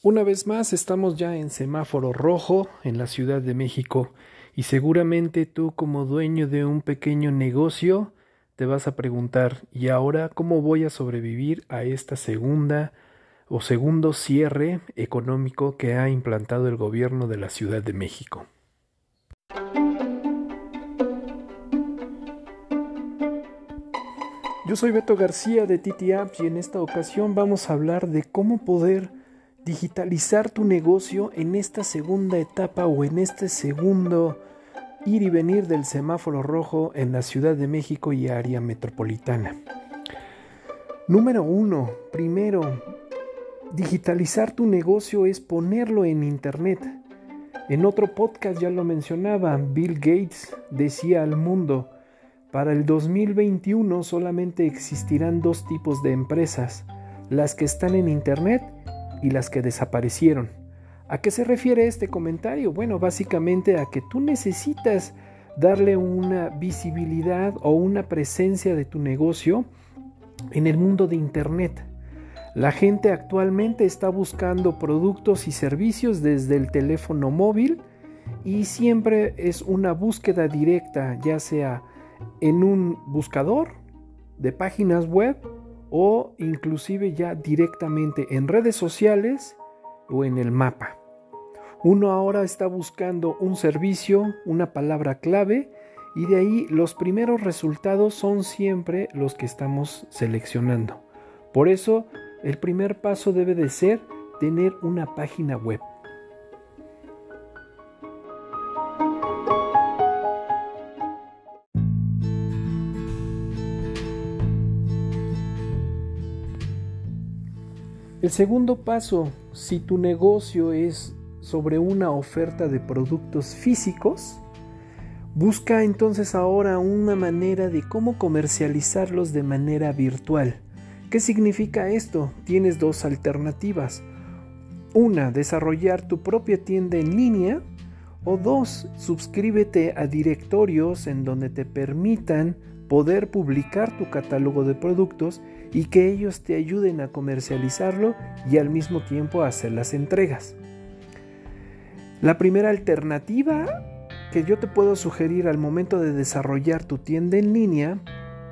Una vez más estamos ya en semáforo rojo en la Ciudad de México y seguramente tú como dueño de un pequeño negocio te vas a preguntar ¿y ahora cómo voy a sobrevivir a esta segunda o segundo cierre económico que ha implantado el gobierno de la Ciudad de México? Yo soy Beto García de Titi Apps y en esta ocasión vamos a hablar de cómo poder digitalizar tu negocio en esta segunda etapa o en este segundo ir y venir del semáforo rojo en la Ciudad de México y área metropolitana. Número uno, primero, digitalizar tu negocio es ponerlo en Internet. En otro podcast ya lo mencionaba, Bill Gates decía al mundo, para el 2021 solamente existirán dos tipos de empresas, las que están en Internet y las que desaparecieron. ¿A qué se refiere este comentario? Bueno, básicamente a que tú necesitas darle una visibilidad o una presencia de tu negocio en el mundo de Internet. La gente actualmente está buscando productos y servicios desde el teléfono móvil y siempre es una búsqueda directa, ya sea en un buscador de páginas web o inclusive ya directamente en redes sociales o en el mapa. Uno ahora está buscando un servicio, una palabra clave y de ahí los primeros resultados son siempre los que estamos seleccionando. Por eso el primer paso debe de ser tener una página web. El segundo paso, si tu negocio es sobre una oferta de productos físicos, busca entonces ahora una manera de cómo comercializarlos de manera virtual. ¿Qué significa esto? Tienes dos alternativas. Una, desarrollar tu propia tienda en línea. O dos, suscríbete a directorios en donde te permitan poder publicar tu catálogo de productos y que ellos te ayuden a comercializarlo y al mismo tiempo a hacer las entregas. La primera alternativa que yo te puedo sugerir al momento de desarrollar tu tienda en línea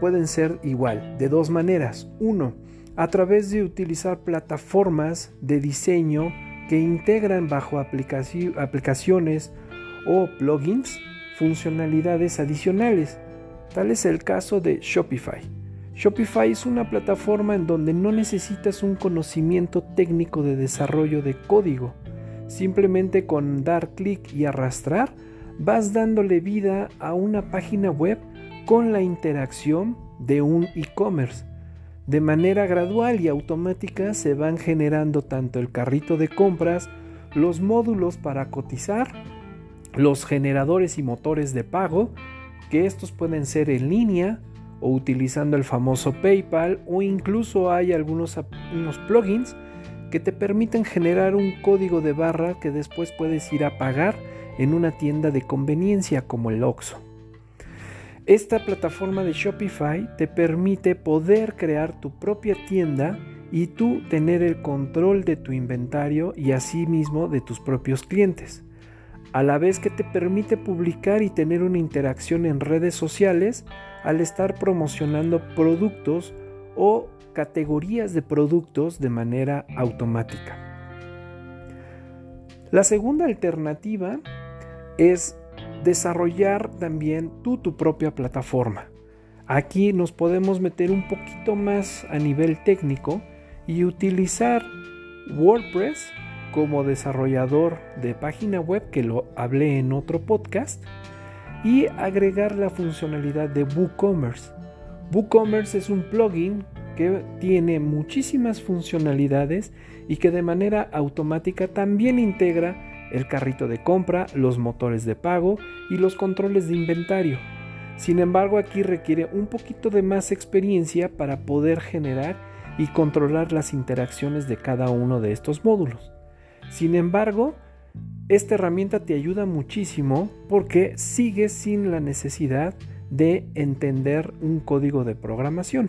pueden ser igual, de dos maneras. Uno, a través de utilizar plataformas de diseño que integran bajo aplicaciones o plugins funcionalidades adicionales. Tal es el caso de Shopify. Shopify es una plataforma en donde no necesitas un conocimiento técnico de desarrollo de código. Simplemente con dar clic y arrastrar vas dándole vida a una página web con la interacción de un e-commerce. De manera gradual y automática se van generando tanto el carrito de compras, los módulos para cotizar, los generadores y motores de pago, que estos pueden ser en línea, o utilizando el famoso PayPal o incluso hay algunos unos plugins que te permiten generar un código de barra que después puedes ir a pagar en una tienda de conveniencia como el Oxxo. Esta plataforma de Shopify te permite poder crear tu propia tienda y tú tener el control de tu inventario y asimismo de tus propios clientes, a la vez que te permite publicar y tener una interacción en redes sociales al estar promocionando productos o categorías de productos de manera automática. La segunda alternativa es desarrollar también tú tu propia plataforma. Aquí nos podemos meter un poquito más a nivel técnico y utilizar WordPress como desarrollador de página web, que lo hablé en otro podcast, y agregar la funcionalidad de WooCommerce. WooCommerce es un plugin que tiene muchísimas funcionalidades y que de manera automática también integra el carrito de compra, los motores de pago y los controles de inventario. Sin embargo, aquí requiere un poquito de más experiencia para poder generar y controlar las interacciones de cada uno de estos módulos. Sin embargo, esta herramienta te ayuda muchísimo porque sigues sin la necesidad de entender un código de programación.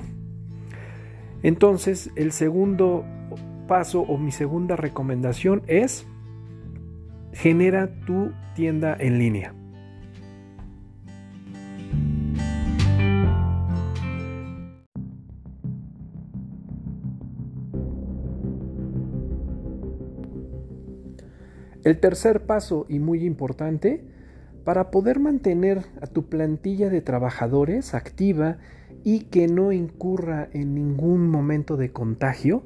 Entonces, el segundo paso o mi segunda recomendación es genera tu tienda en línea. El tercer paso y muy importante, para poder mantener a tu plantilla de trabajadores activa y que no incurra en ningún momento de contagio,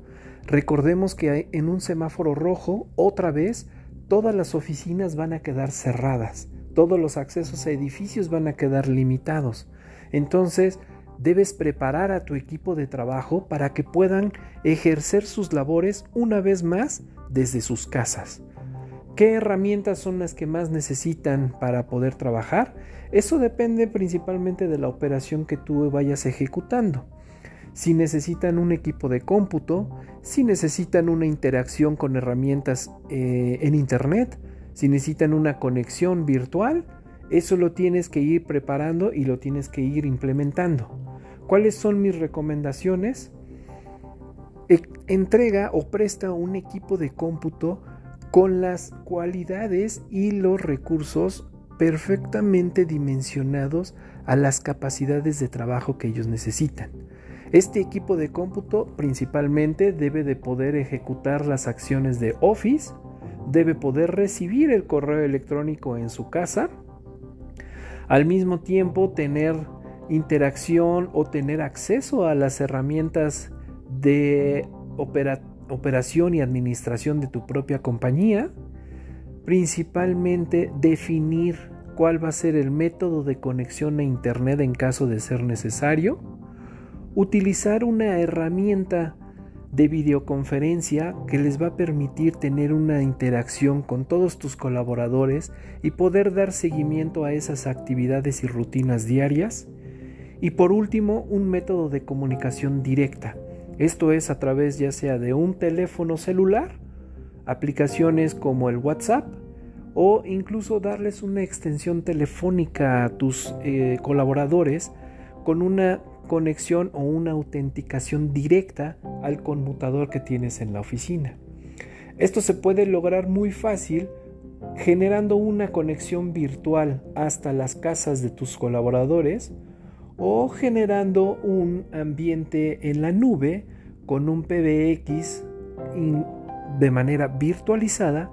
recordemos que en un semáforo rojo, otra vez, todas las oficinas van a quedar cerradas, todos los accesos a edificios van a quedar limitados. Entonces, debes preparar a tu equipo de trabajo para que puedan ejercer sus labores una vez más desde sus casas. ¿Qué herramientas son las que más necesitan para poder trabajar? Eso depende principalmente de la operación que tú vayas ejecutando. Si necesitan un equipo de cómputo, si necesitan una interacción con herramientas eh, en Internet, si necesitan una conexión virtual, eso lo tienes que ir preparando y lo tienes que ir implementando. ¿Cuáles son mis recomendaciones? Entrega o presta un equipo de cómputo con las cualidades y los recursos perfectamente dimensionados a las capacidades de trabajo que ellos necesitan. Este equipo de cómputo principalmente debe de poder ejecutar las acciones de Office, debe poder recibir el correo electrónico en su casa, al mismo tiempo tener interacción o tener acceso a las herramientas de operación operación y administración de tu propia compañía, principalmente definir cuál va a ser el método de conexión a Internet en caso de ser necesario, utilizar una herramienta de videoconferencia que les va a permitir tener una interacción con todos tus colaboradores y poder dar seguimiento a esas actividades y rutinas diarias. Y por último, un método de comunicación directa esto es a través ya sea de un teléfono celular, aplicaciones como el WhatsApp o incluso darles una extensión telefónica a tus eh, colaboradores con una conexión o una autenticación directa al conmutador que tienes en la oficina. Esto se puede lograr muy fácil generando una conexión virtual hasta las casas de tus colaboradores o generando un ambiente en la nube con un PBX de manera virtualizada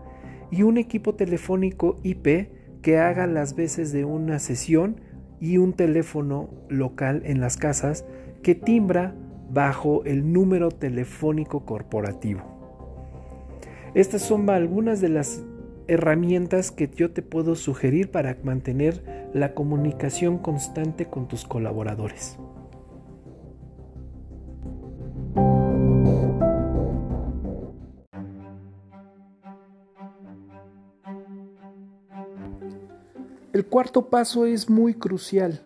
y un equipo telefónico IP que haga las veces de una sesión y un teléfono local en las casas que timbra bajo el número telefónico corporativo. Estas son algunas de las herramientas que yo te puedo sugerir para mantener la comunicación constante con tus colaboradores. Cuarto paso es muy crucial.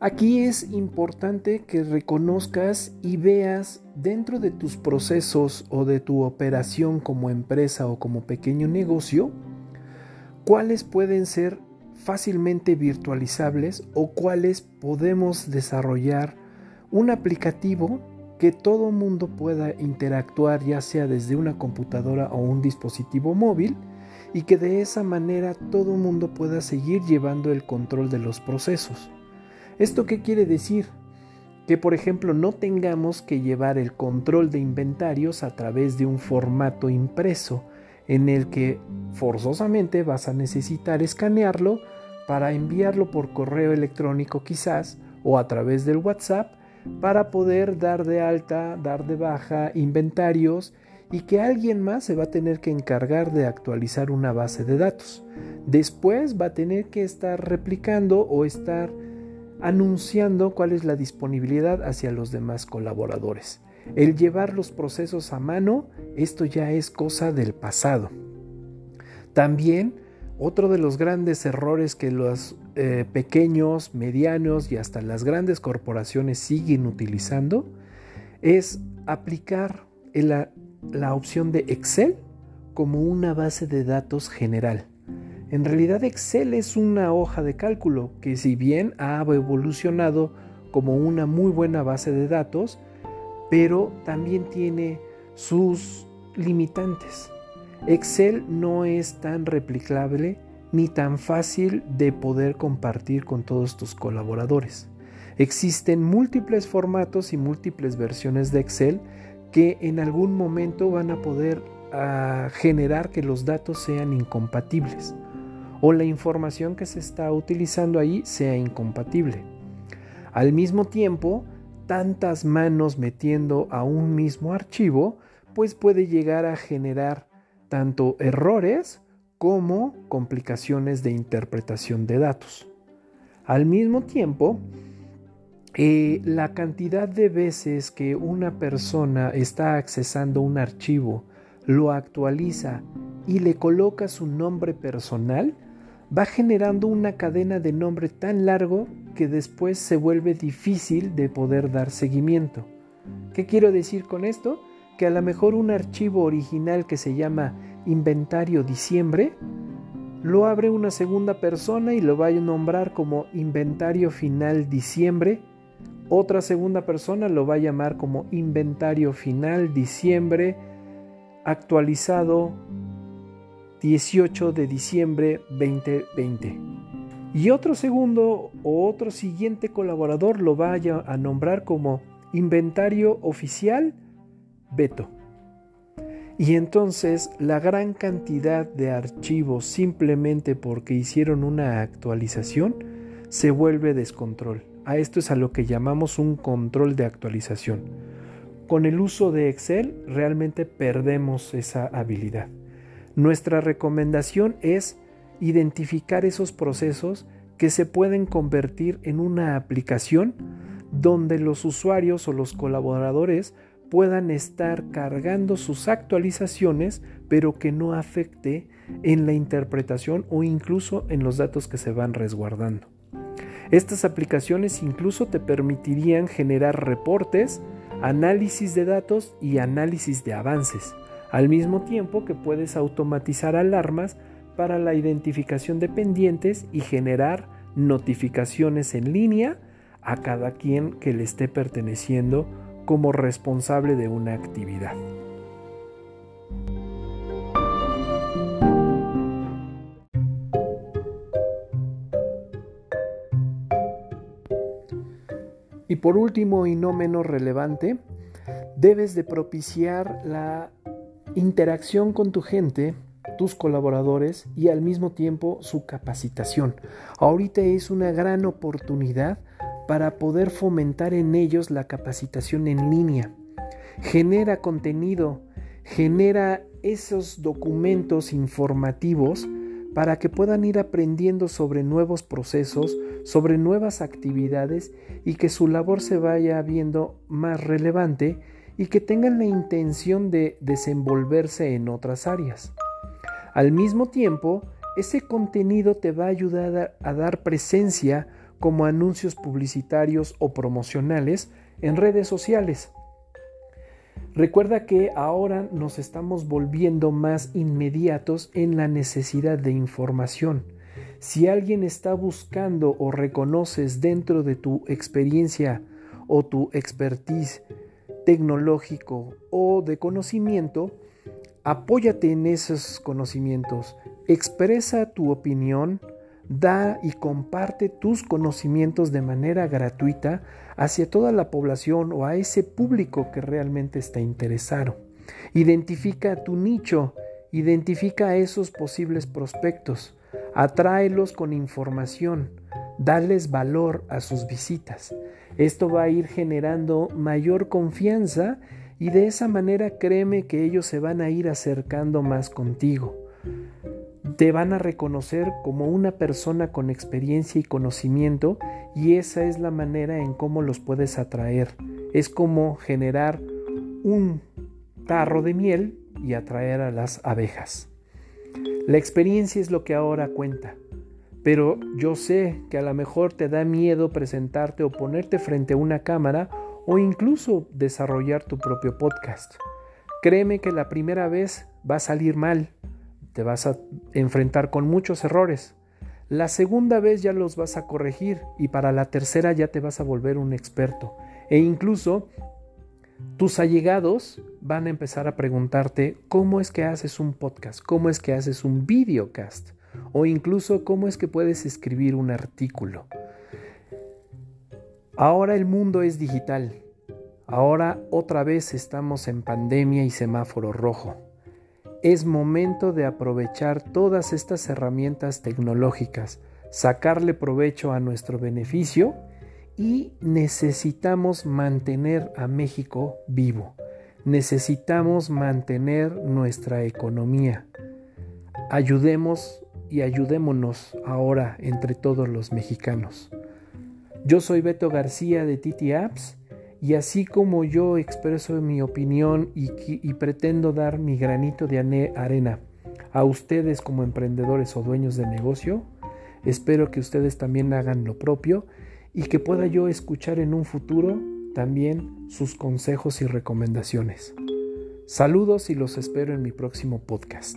Aquí es importante que reconozcas y veas dentro de tus procesos o de tu operación como empresa o como pequeño negocio, cuáles pueden ser fácilmente virtualizables o cuáles podemos desarrollar un aplicativo que todo mundo pueda interactuar ya sea desde una computadora o un dispositivo móvil y que de esa manera todo mundo pueda seguir llevando el control de los procesos. ¿Esto qué quiere decir? Que por ejemplo no tengamos que llevar el control de inventarios a través de un formato impreso en el que forzosamente vas a necesitar escanearlo para enviarlo por correo electrónico quizás o a través del WhatsApp para poder dar de alta, dar de baja inventarios y que alguien más se va a tener que encargar de actualizar una base de datos. Después va a tener que estar replicando o estar anunciando cuál es la disponibilidad hacia los demás colaboradores. El llevar los procesos a mano, esto ya es cosa del pasado. También otro de los grandes errores que los eh, pequeños, medianos y hasta las grandes corporaciones siguen utilizando es aplicar la opción de Excel como una base de datos general. En realidad Excel es una hoja de cálculo que si bien ha evolucionado como una muy buena base de datos, pero también tiene sus limitantes. Excel no es tan replicable ni tan fácil de poder compartir con todos tus colaboradores. Existen múltiples formatos y múltiples versiones de Excel que en algún momento van a poder ah, generar que los datos sean incompatibles o la información que se está utilizando ahí sea incompatible. Al mismo tiempo, tantas manos metiendo a un mismo archivo, pues puede llegar a generar tanto errores como complicaciones de interpretación de datos. Al mismo tiempo, eh, la cantidad de veces que una persona está accesando un archivo, lo actualiza y le coloca su nombre personal, va generando una cadena de nombre tan largo que después se vuelve difícil de poder dar seguimiento. ¿Qué quiero decir con esto? Que a lo mejor un archivo original que se llama inventario diciembre, lo abre una segunda persona y lo va a nombrar como inventario final diciembre. Otra segunda persona lo va a llamar como inventario final diciembre actualizado 18 de diciembre 2020. Y otro segundo o otro siguiente colaborador lo va a nombrar como inventario oficial Beto. Y entonces la gran cantidad de archivos simplemente porque hicieron una actualización se vuelve descontrol. A esto es a lo que llamamos un control de actualización. Con el uso de Excel realmente perdemos esa habilidad. Nuestra recomendación es identificar esos procesos que se pueden convertir en una aplicación donde los usuarios o los colaboradores puedan estar cargando sus actualizaciones, pero que no afecte en la interpretación o incluso en los datos que se van resguardando. Estas aplicaciones incluso te permitirían generar reportes, análisis de datos y análisis de avances al mismo tiempo que puedes automatizar alarmas para la identificación de pendientes y generar notificaciones en línea a cada quien que le esté perteneciendo como responsable de una actividad. Y por último y no menos relevante, debes de propiciar la interacción con tu gente, tus colaboradores y al mismo tiempo su capacitación. Ahorita es una gran oportunidad para poder fomentar en ellos la capacitación en línea. Genera contenido, genera esos documentos informativos para que puedan ir aprendiendo sobre nuevos procesos, sobre nuevas actividades y que su labor se vaya viendo más relevante y que tengan la intención de desenvolverse en otras áreas. Al mismo tiempo, ese contenido te va a ayudar a dar presencia como anuncios publicitarios o promocionales en redes sociales. Recuerda que ahora nos estamos volviendo más inmediatos en la necesidad de información. Si alguien está buscando o reconoces dentro de tu experiencia o tu expertise tecnológico o de conocimiento, apóyate en esos conocimientos, expresa tu opinión, da y comparte tus conocimientos de manera gratuita hacia toda la población o a ese público que realmente está interesado. Identifica tu nicho, identifica a esos posibles prospectos, atráelos con información, dales valor a sus visitas. Esto va a ir generando mayor confianza y de esa manera créeme que ellos se van a ir acercando más contigo. Te van a reconocer como una persona con experiencia y conocimiento y esa es la manera en cómo los puedes atraer. Es como generar un tarro de miel y atraer a las abejas. La experiencia es lo que ahora cuenta. Pero yo sé que a lo mejor te da miedo presentarte o ponerte frente a una cámara o incluso desarrollar tu propio podcast. Créeme que la primera vez va a salir mal, te vas a enfrentar con muchos errores. La segunda vez ya los vas a corregir y para la tercera ya te vas a volver un experto. E incluso tus allegados van a empezar a preguntarte cómo es que haces un podcast, cómo es que haces un videocast o incluso cómo es que puedes escribir un artículo. Ahora el mundo es digital. Ahora otra vez estamos en pandemia y semáforo rojo. Es momento de aprovechar todas estas herramientas tecnológicas, sacarle provecho a nuestro beneficio y necesitamos mantener a México vivo. Necesitamos mantener nuestra economía. Ayudemos y ayudémonos ahora entre todos los mexicanos. Yo soy Beto García de Titi Apps y así como yo expreso mi opinión y, pretendo dar mi granito de arena a ustedes como emprendedores o dueños de negocio, espero que ustedes también hagan lo propio y que pueda yo escuchar en un futuro también sus consejos y recomendaciones. Saludos y los espero en mi próximo podcast.